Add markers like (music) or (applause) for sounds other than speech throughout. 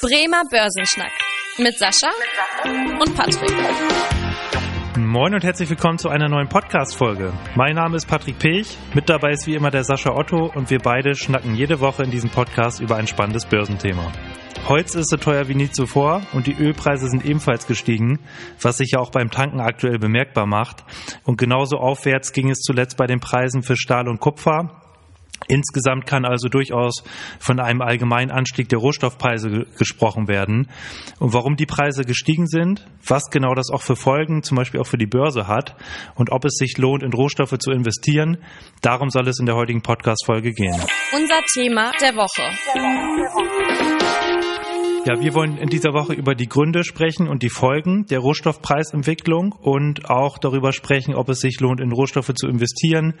Bremer Börsenschnack mit Sascha und Patrick. Moin und herzlich willkommen zu einer neuen Podcast-Folge. Mein Name ist Patrick Pech, mit dabei ist wie immer der Sascha Otto und wir beide schnacken jede Woche in diesem Podcast über ein spannendes Börsenthema. Holz ist so teuer wie nie zuvor und die Ölpreise sind ebenfalls gestiegen, was sich ja auch beim Tanken aktuell bemerkbar macht. Und genauso aufwärts ging es zuletzt bei den Preisen für Stahl und Kupfer. Insgesamt kann also durchaus von einem allgemeinen Anstieg der Rohstoffpreise gesprochen werden. Und warum die Preise gestiegen sind, was genau das auch für Folgen, zum Beispiel auch für die Börse hat und ob es sich lohnt, in Rohstoffe zu investieren, darum soll es in der heutigen Podcast-Folge gehen. Unser Thema der Woche. Ja, wir wollen in dieser Woche über die Gründe sprechen und die Folgen der Rohstoffpreisentwicklung und auch darüber sprechen, ob es sich lohnt, in Rohstoffe zu investieren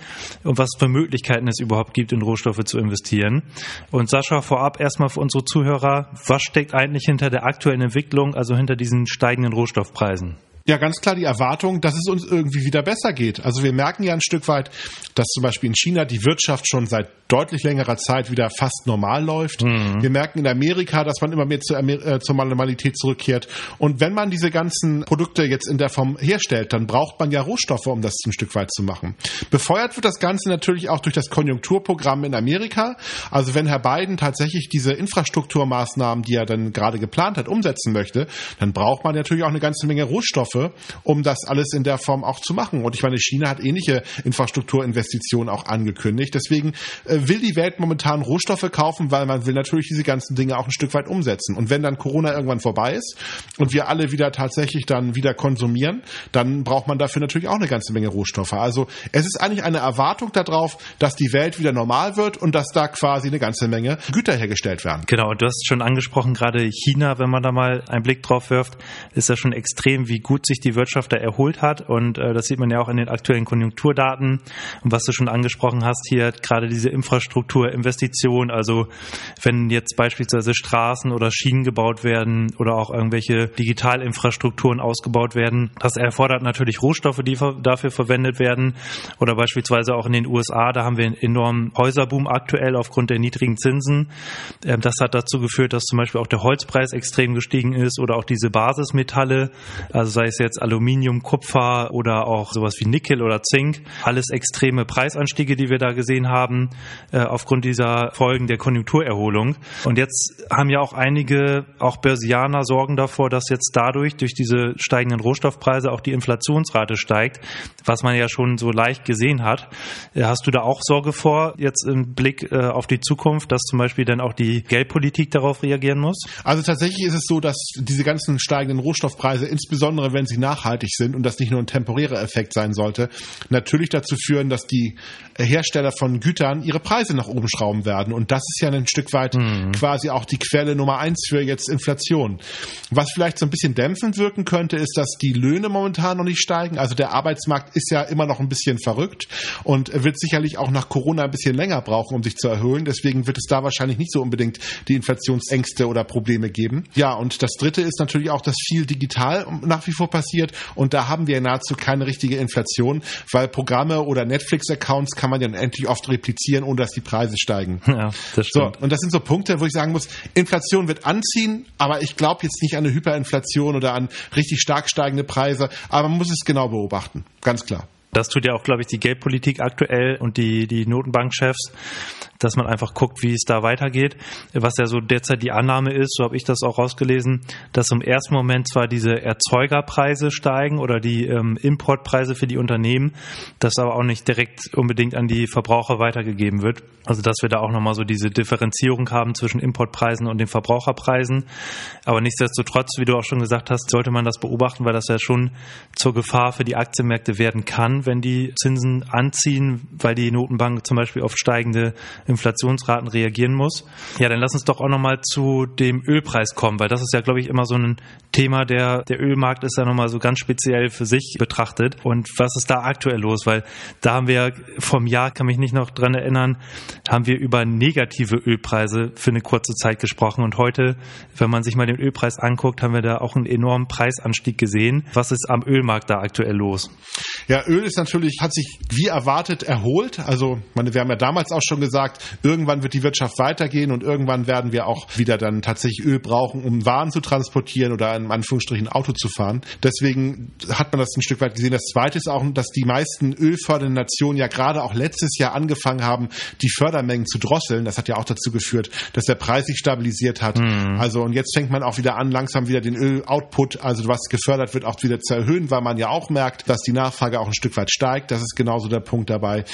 und was für Möglichkeiten es überhaupt gibt, in Rohstoffe zu investieren. Und Sascha, vorab erstmal für unsere Zuhörer, was steckt eigentlich hinter der aktuellen Entwicklung, also hinter diesen steigenden Rohstoffpreisen? Ja, ganz klar die Erwartung, dass es uns irgendwie wieder besser geht. Also wir merken ja ein Stück weit, dass zum Beispiel in China die Wirtschaft schon seit deutlich längerer Zeit wieder fast normal läuft. Mhm. Wir merken in Amerika, dass man immer mehr zur, äh, zur Normalität zurückkehrt. Und wenn man diese ganzen Produkte jetzt in der Form herstellt, dann braucht man ja Rohstoffe, um das ein Stück weit zu machen. Befeuert wird das Ganze natürlich auch durch das Konjunkturprogramm in Amerika. Also wenn Herr Biden tatsächlich diese Infrastrukturmaßnahmen, die er dann gerade geplant hat, umsetzen möchte, dann braucht man natürlich auch eine ganze Menge Rohstoffe Rohstoffe, um das alles in der Form auch zu machen. Und ich meine, China hat ähnliche Infrastrukturinvestitionen auch angekündigt. Deswegen äh, will die Welt momentan Rohstoffe kaufen, weil man will natürlich diese ganzen Dinge auch ein Stück weit umsetzen. Und wenn dann Corona irgendwann vorbei ist und wir alle wieder tatsächlich dann wieder konsumieren, dann braucht man dafür natürlich auch eine ganze Menge Rohstoffe. Also es ist eigentlich eine Erwartung darauf, dass die Welt wieder normal wird und dass da quasi eine ganze Menge Güter hergestellt werden. Genau, und du hast schon angesprochen, gerade China, wenn man da mal einen Blick drauf wirft, ist ja schon extrem, wie gut sich die Wirtschaft da erholt hat. Und äh, das sieht man ja auch in den aktuellen Konjunkturdaten. Und was du schon angesprochen hast hier, gerade diese Infrastrukturinvestition, also wenn jetzt beispielsweise Straßen oder Schienen gebaut werden oder auch irgendwelche Digitalinfrastrukturen ausgebaut werden, das erfordert natürlich Rohstoffe, die dafür verwendet werden. Oder beispielsweise auch in den USA, da haben wir einen enormen Häuserboom aktuell aufgrund der niedrigen Zinsen. Ähm, das hat dazu geführt, dass zum Beispiel auch der Holzpreis extrem gestiegen ist oder auch diese Basismetalle, also sei es jetzt Aluminium, Kupfer oder auch sowas wie Nickel oder Zink. Alles extreme Preisanstiege, die wir da gesehen haben, äh, aufgrund dieser Folgen der Konjunkturerholung. Und jetzt haben ja auch einige, auch Börsianer, Sorgen davor, dass jetzt dadurch, durch diese steigenden Rohstoffpreise, auch die Inflationsrate steigt, was man ja schon so leicht gesehen hat. Äh, hast du da auch Sorge vor, jetzt im Blick äh, auf die Zukunft, dass zum Beispiel dann auch die Geldpolitik darauf reagieren muss? Also tatsächlich ist es so, dass diese ganzen steigenden Rohstoffpreise, insbesondere wenn sie nachhaltig sind und das nicht nur ein temporärer Effekt sein sollte, natürlich dazu führen, dass die Hersteller von Gütern ihre Preise nach oben schrauben werden. Und das ist ja ein Stück weit mhm. quasi auch die Quelle Nummer eins für jetzt Inflation. Was vielleicht so ein bisschen dämpfend wirken könnte, ist, dass die Löhne momentan noch nicht steigen. Also der Arbeitsmarkt ist ja immer noch ein bisschen verrückt und wird sicherlich auch nach Corona ein bisschen länger brauchen, um sich zu erhöhen. Deswegen wird es da wahrscheinlich nicht so unbedingt die Inflationsängste oder Probleme geben. Ja, und das dritte ist natürlich auch, dass viel digital nach wie vor passiert. Und da haben wir nahezu keine richtige Inflation, weil Programme oder Netflix-Accounts kann man ja endlich oft replizieren, ohne dass die Preise steigen. (laughs) Ja, das stimmt. So, und das sind so Punkte, wo ich sagen muss, Inflation wird anziehen, aber ich glaube jetzt nicht an eine Hyperinflation oder an richtig stark steigende Preise, aber man muss es genau beobachten, ganz klar. Das tut ja auch, glaube ich, die Geldpolitik aktuell und die, die Notenbankchefs dass man einfach guckt, wie es da weitergeht. Was ja so derzeit die Annahme ist, so habe ich das auch rausgelesen, dass im ersten Moment zwar diese Erzeugerpreise steigen oder die ähm, Importpreise für die Unternehmen, das aber auch nicht direkt unbedingt an die Verbraucher weitergegeben wird. Also dass wir da auch nochmal so diese Differenzierung haben zwischen Importpreisen und den Verbraucherpreisen. Aber nichtsdestotrotz, wie du auch schon gesagt hast, sollte man das beobachten, weil das ja schon zur Gefahr für die Aktienmärkte werden kann, wenn die Zinsen anziehen, weil die Notenbank zum Beispiel auf steigende Inflationsraten reagieren muss. Ja, dann lass uns doch auch nochmal zu dem Ölpreis kommen, weil das ist ja, glaube ich, immer so ein Thema, der, der Ölmarkt ist ja nochmal so ganz speziell für sich betrachtet. Und was ist da aktuell los? Weil da haben wir vom Jahr, kann mich nicht noch dran erinnern, haben wir über negative Ölpreise für eine kurze Zeit gesprochen. Und heute, wenn man sich mal den Ölpreis anguckt, haben wir da auch einen enormen Preisanstieg gesehen. Was ist am Ölmarkt da aktuell los? Ja, Öl ist natürlich, hat sich wie erwartet erholt. Also, meine, wir haben ja damals auch schon gesagt, sagt, irgendwann wird die Wirtschaft weitergehen und irgendwann werden wir auch wieder dann tatsächlich Öl brauchen, um Waren zu transportieren oder in Anführungsstrichen Auto zu fahren. Deswegen hat man das ein Stück weit gesehen. Das Zweite ist auch, dass die meisten ölfördernden Nationen ja gerade auch letztes Jahr angefangen haben, die Fördermengen zu drosseln. Das hat ja auch dazu geführt, dass der Preis sich stabilisiert hat. Mhm. Also und jetzt fängt man auch wieder an, langsam wieder den Öloutput, also was gefördert wird, auch wieder zu erhöhen, weil man ja auch merkt, dass die Nachfrage auch ein Stück weit steigt. Das ist genauso der Punkt dabei.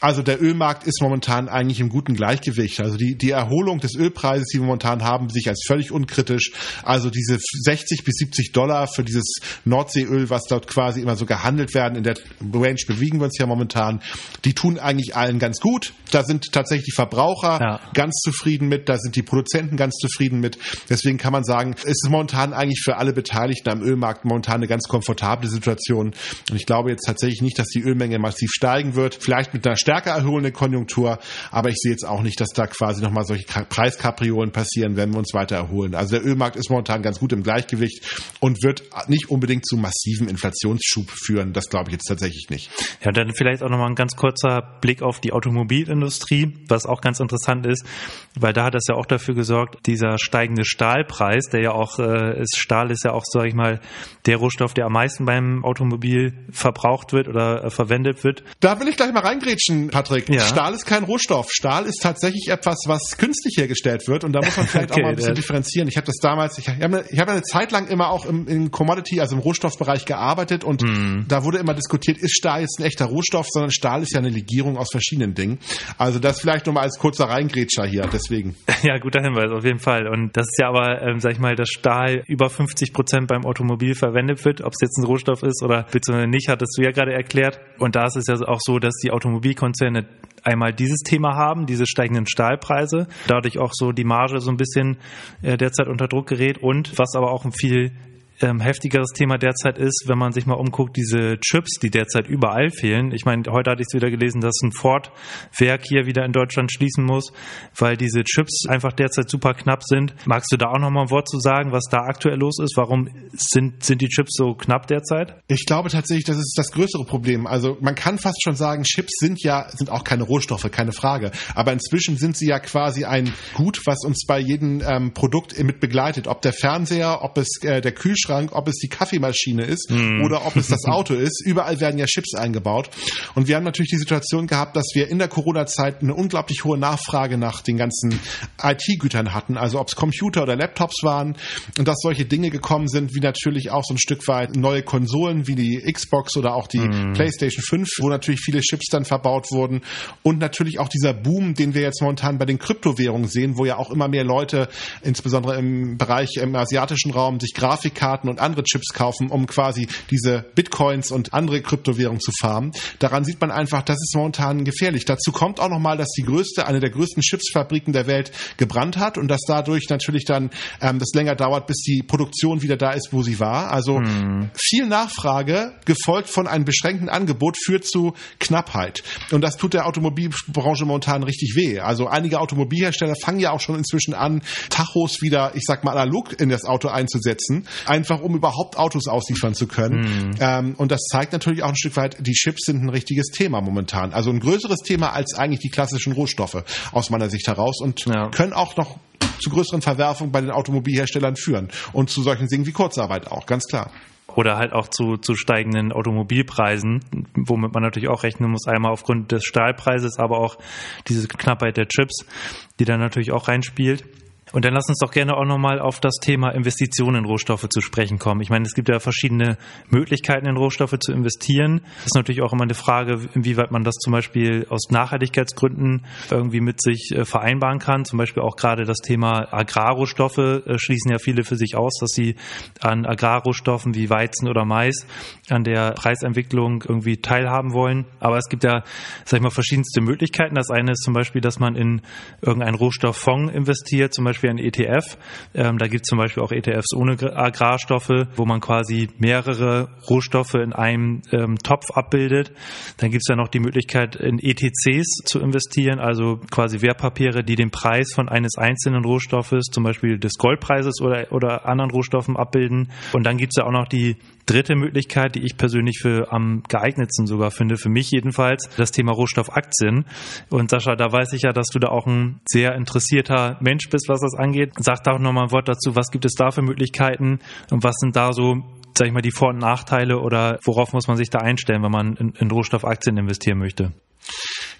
Also der Ölmarkt ist momentan eigentlich im guten Gleichgewicht. Also die, die Erholung des Ölpreises, die wir momentan haben, sich als völlig unkritisch. Also diese 60 bis 70 Dollar für dieses Nordseeöl, was dort quasi immer so gehandelt werden, in der Range bewegen wir uns ja momentan, die tun eigentlich allen ganz gut. Da sind tatsächlich die Verbraucher ja. ganz zufrieden mit, da sind die Produzenten ganz zufrieden mit. Deswegen kann man sagen, es ist momentan eigentlich für alle Beteiligten am Ölmarkt momentan eine ganz komfortable Situation. Und ich glaube jetzt tatsächlich nicht, dass die Ölmenge massiv steigen wird. Vielleicht mit einer stärker erholenden Konjunktur, aber ich sehe jetzt auch nicht, dass da quasi nochmal solche Preiskapriolen passieren, wenn wir uns weiter erholen. Also der Ölmarkt ist momentan ganz gut im Gleichgewicht und wird nicht unbedingt zu massiven Inflationsschub führen. Das glaube ich jetzt tatsächlich nicht. Ja, dann vielleicht auch nochmal ein ganz kurzer Blick auf die Automobilindustrie, was auch ganz interessant ist, weil da hat das ja auch dafür gesorgt, dieser steigende Stahlpreis, der ja auch äh, ist, Stahl ist ja auch, sage ich mal, der Rohstoff, der am meisten beim Automobil verbraucht wird oder äh, verwendet wird. Da will ich gleich mal reingrätschen, Patrick. Ja. Stahl ist kein Rohstoff. Stahl ist tatsächlich etwas, was künstlich hergestellt wird und da muss man vielleicht (laughs) okay, auch mal ein bisschen differenzieren. Ich habe das damals, ich habe eine, hab eine Zeit lang immer auch im, im Commodity, also im Rohstoffbereich gearbeitet und mhm. da wurde immer diskutiert, ist Stahl jetzt ein echter Rohstoff, sondern Stahl ist ja eine Legierung aus verschiedenen Dingen. Also das vielleicht nur mal als kurzer Reingrätscher hier, deswegen. (laughs) Ja, guter Hinweis, auf jeden Fall. Und das ist ja aber, ähm, sag ich mal, dass Stahl über 50 Prozent beim Automobil verwendet wird, ob es jetzt ein Rohstoff ist oder beziehungsweise nicht, hattest du ja gerade erklärt. Und da ist es ja auch so, dass die Automobilkonzerne einmal dieses Thema haben, diese steigenden Stahlpreise, dadurch auch so die Marge so ein bisschen äh, derzeit unter Druck gerät und was aber auch ein viel ähm, heftigeres Thema derzeit ist, wenn man sich mal umguckt, diese Chips, die derzeit überall fehlen. Ich meine, heute hatte ich es wieder gelesen, dass ein Ford-Werk hier wieder in Deutschland schließen muss, weil diese Chips einfach derzeit super knapp sind. Magst du da auch noch mal ein Wort zu sagen, was da aktuell los ist? Warum sind, sind die Chips so knapp derzeit? Ich glaube tatsächlich, das ist das größere Problem. Also man kann fast schon sagen, Chips sind ja, sind auch keine Rohstoffe, keine Frage. Aber inzwischen sind sie ja quasi ein Gut, was uns bei jedem ähm, Produkt mit begleitet. Ob der Fernseher, ob es äh, der Kühlschrank, Kühlschrank, ob es die Kaffeemaschine ist mm. oder ob es das (laughs) Auto ist. Überall werden ja Chips eingebaut. Und wir haben natürlich die Situation gehabt, dass wir in der Corona-Zeit eine unglaublich hohe Nachfrage nach den ganzen IT-Gütern hatten. Also ob es Computer oder Laptops waren und dass solche Dinge gekommen sind, wie natürlich auch so ein Stück weit neue Konsolen wie die Xbox oder auch die mm. PlayStation 5, wo natürlich viele Chips dann verbaut wurden. Und natürlich auch dieser Boom, den wir jetzt momentan bei den Kryptowährungen sehen, wo ja auch immer mehr Leute, insbesondere im Bereich im asiatischen Raum, sich Grafikkarten Grafikkarten und andere Chips kaufen, um quasi diese Bitcoins und andere Kryptowährungen zu farmen. Daran sieht man einfach, das ist momentan gefährlich. Dazu kommt auch nochmal, dass die größte, eine der größten Chipsfabriken der Welt gebrannt hat und dass dadurch natürlich dann ähm, das länger dauert, bis die Produktion wieder da ist, wo sie war. Also hm. viel Nachfrage, gefolgt von einem beschränkten Angebot, führt zu Knappheit. Und das tut der Automobilbranche momentan richtig weh. Also einige Automobilhersteller fangen ja auch schon inzwischen an, Tachos wieder, ich sag mal, analog in das Auto einzusetzen. Ein einfach um überhaupt Autos ausliefern zu können. Mhm. Ähm, und das zeigt natürlich auch ein Stück weit, die Chips sind ein richtiges Thema momentan. Also ein größeres Thema als eigentlich die klassischen Rohstoffe aus meiner Sicht heraus und ja. können auch noch zu größeren Verwerfungen bei den Automobilherstellern führen und zu solchen Dingen wie Kurzarbeit auch, ganz klar oder halt auch zu, zu steigenden Automobilpreisen, womit man natürlich auch rechnen muss, einmal aufgrund des Stahlpreises, aber auch diese Knappheit der Chips, die dann natürlich auch reinspielt. Und dann lass uns doch gerne auch nochmal auf das Thema Investitionen in Rohstoffe zu sprechen kommen. Ich meine, es gibt ja verschiedene Möglichkeiten, in Rohstoffe zu investieren. Das ist natürlich auch immer eine Frage, inwieweit man das zum Beispiel aus Nachhaltigkeitsgründen irgendwie mit sich äh, vereinbaren kann. Zum Beispiel auch gerade das Thema Agrarrohstoffe äh, schließen ja viele für sich aus, dass sie an Agrarrohstoffen wie Weizen oder Mais an der Preisentwicklung irgendwie teilhaben wollen. Aber es gibt ja, sag ich mal, verschiedenste Möglichkeiten. Das eine ist zum Beispiel, dass man in irgendeinen Rohstofffonds investiert, zum Beispiel Beispiel ein ETF. Ähm, da gibt es zum Beispiel auch ETFs ohne Agrarstoffe, wo man quasi mehrere Rohstoffe in einem ähm, Topf abbildet. Dann gibt es ja noch die Möglichkeit, in ETCs zu investieren, also quasi Wertpapiere, die den Preis von eines einzelnen Rohstoffes, zum Beispiel des Goldpreises oder, oder anderen Rohstoffen abbilden. Und dann gibt es ja auch noch die dritte Möglichkeit, die ich persönlich für am geeignetsten sogar finde, für mich jedenfalls, das Thema Rohstoffaktien. Und Sascha, da weiß ich ja, dass du da auch ein sehr interessierter Mensch bist, was das angeht. Sag da auch nochmal ein Wort dazu, was gibt es da für Möglichkeiten und was sind da so sag ich mal, die Vor- und Nachteile oder worauf muss man sich da einstellen, wenn man in, in Rohstoffaktien investieren möchte?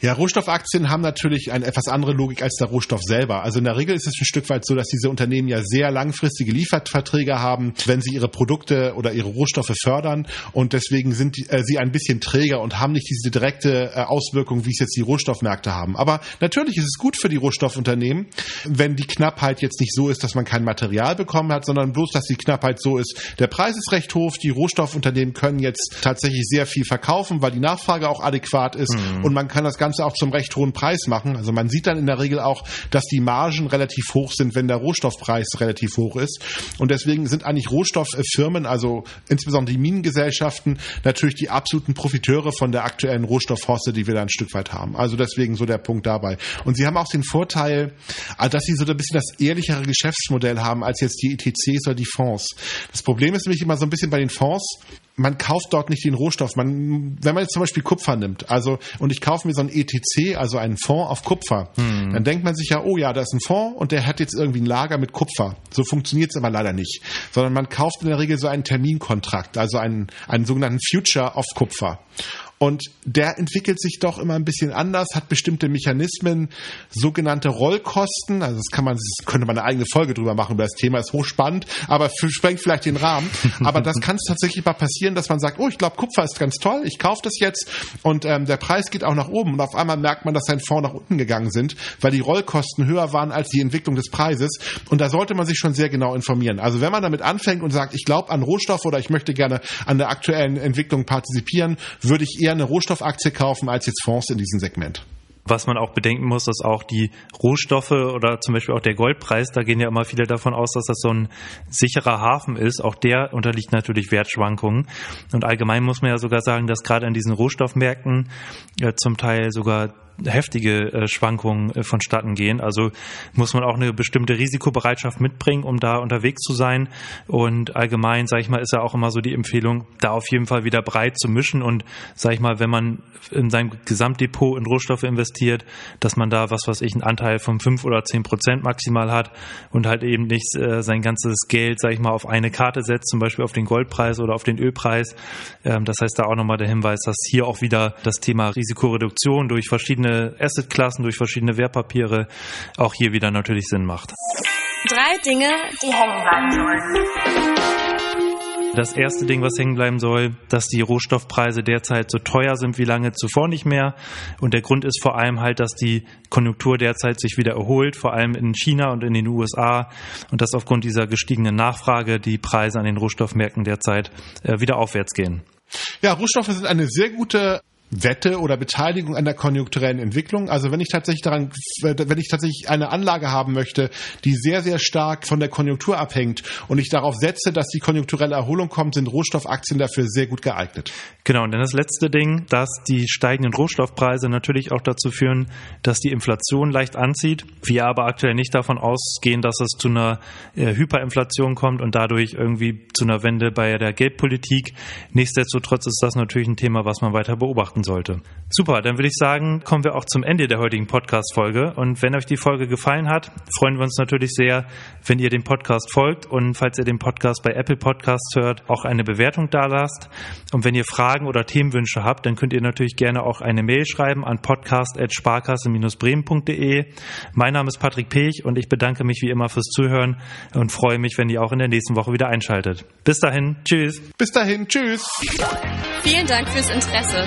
Ja, Rohstoffaktien haben natürlich eine etwas andere Logik als der Rohstoff selber. Also in der Regel ist es ein Stück weit so, dass diese Unternehmen ja sehr langfristige Lieferverträge haben, wenn sie ihre Produkte oder ihre Rohstoffe fördern und deswegen sind die, äh, sie ein bisschen träger und haben nicht diese direkte äh, Auswirkung, wie es jetzt die Rohstoffmärkte haben. Aber natürlich ist es gut für die Rohstoffunternehmen, wenn die Knappheit jetzt nicht so ist, dass man kein Material bekommen hat, sondern bloß, dass die Knappheit so ist, der Preis ist recht hoch, die Rohstoffunternehmen können jetzt tatsächlich sehr viel verkaufen, weil die Nachfrage auch adäquat ist mhm. und man kann das Ganze Ganze auch zum recht hohen Preis machen. Also man sieht dann in der Regel auch, dass die Margen relativ hoch sind, wenn der Rohstoffpreis relativ hoch ist. Und deswegen sind eigentlich Rohstofffirmen, also insbesondere die Minengesellschaften, natürlich die absoluten Profiteure von der aktuellen Rohstoffhosse, die wir da ein Stück weit haben. Also deswegen so der Punkt dabei. Und sie haben auch den Vorteil, äh, dass sie so ein bisschen das ehrlichere Geschäftsmodell haben als jetzt die ETCs oder die Fonds. Das Problem ist nämlich immer so ein bisschen bei den Fonds, man kauft dort nicht den Rohstoff. Man, wenn man jetzt zum Beispiel Kupfer nimmt, also und ich kaufe mir so ein ETC, also einen Fonds auf Kupfer, hm. dann denkt man sich ja, oh ja, da ist ein Fonds und der hat jetzt irgendwie ein Lager mit Kupfer. So funktioniert es aber leider nicht, sondern man kauft in der Regel so einen Terminkontrakt, also einen, einen sogenannten Future auf Kupfer. Und der entwickelt sich doch immer ein bisschen anders, hat bestimmte Mechanismen, sogenannte Rollkosten. Also das kann man, das könnte man eine eigene Folge drüber machen über das Thema, ist hochspannend, aber sprengt vielleicht den Rahmen. Aber das kann es tatsächlich mal passieren, dass man sagt, oh, ich glaube, Kupfer ist ganz toll, ich kaufe das jetzt und ähm, der Preis geht auch nach oben und auf einmal merkt man, dass sein Fonds nach unten gegangen sind, weil die Rollkosten höher waren als die Entwicklung des Preises. Und da sollte man sich schon sehr genau informieren. Also wenn man damit anfängt und sagt, ich glaube an Rohstoffe oder ich möchte gerne an der aktuellen Entwicklung partizipieren, würde ich eher eine Rohstoffaktie kaufen als jetzt Fonds in diesem Segment. Was man auch bedenken muss, dass auch die Rohstoffe oder zum Beispiel auch der Goldpreis, da gehen ja immer viele davon aus, dass das so ein sicherer Hafen ist. Auch der unterliegt natürlich Wertschwankungen. Und allgemein muss man ja sogar sagen, dass gerade an diesen Rohstoffmärkten äh, zum Teil sogar heftige äh, Schwankungen äh, vonstatten gehen. Also muss man auch eine bestimmte Risikobereitschaft mitbringen, um da unterwegs zu sein. Und allgemein, sage ich mal, ist ja auch immer so die Empfehlung, da auf jeden Fall wieder breit zu mischen und, sage ich mal, wenn man in sein Gesamtdepot in Rohstoffe investiert, dass man da, was weiß ich, einen Anteil von fünf oder zehn Prozent maximal hat und halt eben nicht äh, sein ganzes Geld, sage ich mal, auf eine Karte setzt, zum Beispiel auf den Goldpreis oder auf den Ölpreis. Ähm, das heißt da auch nochmal der Hinweis, dass hier auch wieder das Thema Risikoreduktion durch verschiedene verschiedene Assetklassen, durch verschiedene Wertpapiere auch hier wieder natürlich Sinn macht. Drei Dinge, die hängen bleiben sollen. Das erste Ding, was hängen bleiben soll, dass die Rohstoffpreise derzeit so teuer sind wie lange zuvor nicht mehr. Und der Grund ist vor allem halt, dass die Konjunktur derzeit sich wieder erholt, vor allem in China und in den USA. Und dass aufgrund dieser gestiegenen Nachfrage die Preise an den Rohstoffmärkten derzeit äh, wieder aufwärts gehen. Ja, Rohstoffe sind eine sehr gute Wette oder Beteiligung an der konjunkturellen Entwicklung. Also wenn ich tatsächlich daran, wenn ich tatsächlich eine Anlage haben möchte, die sehr, sehr stark von der Konjunktur abhängt und ich darauf setze, dass die konjunkturelle Erholung kommt, sind Rohstoffaktien dafür sehr gut geeignet. Genau, und dann das letzte Ding, dass die steigenden Rohstoffpreise natürlich auch dazu führen, dass die Inflation leicht anzieht. Wir aber aktuell nicht davon ausgehen, dass es zu einer äh, Hyperinflation kommt und dadurch irgendwie zu einer Wende bei der Geldpolitik. Nichtsdestotrotz ist das natürlich ein Thema, was man weiter beobachten sollte. Super, dann würde ich sagen, kommen wir auch zum Ende der heutigen Podcast-Folge. Und wenn euch die Folge gefallen hat, freuen wir uns natürlich sehr, wenn ihr dem Podcast folgt und falls ihr den Podcast bei Apple Podcasts hört, auch eine Bewertung da lasst. Und wenn ihr Fragen oder Themenwünsche habt, dann könnt ihr natürlich gerne auch eine Mail schreiben an podcast.sparkasse-bremen.de. Mein Name ist Patrick Pech und ich bedanke mich wie immer fürs Zuhören und freue mich, wenn ihr auch in der nächsten Woche wieder einschaltet. Bis dahin, tschüss. Bis dahin, tschüss. Vielen Dank fürs Interesse.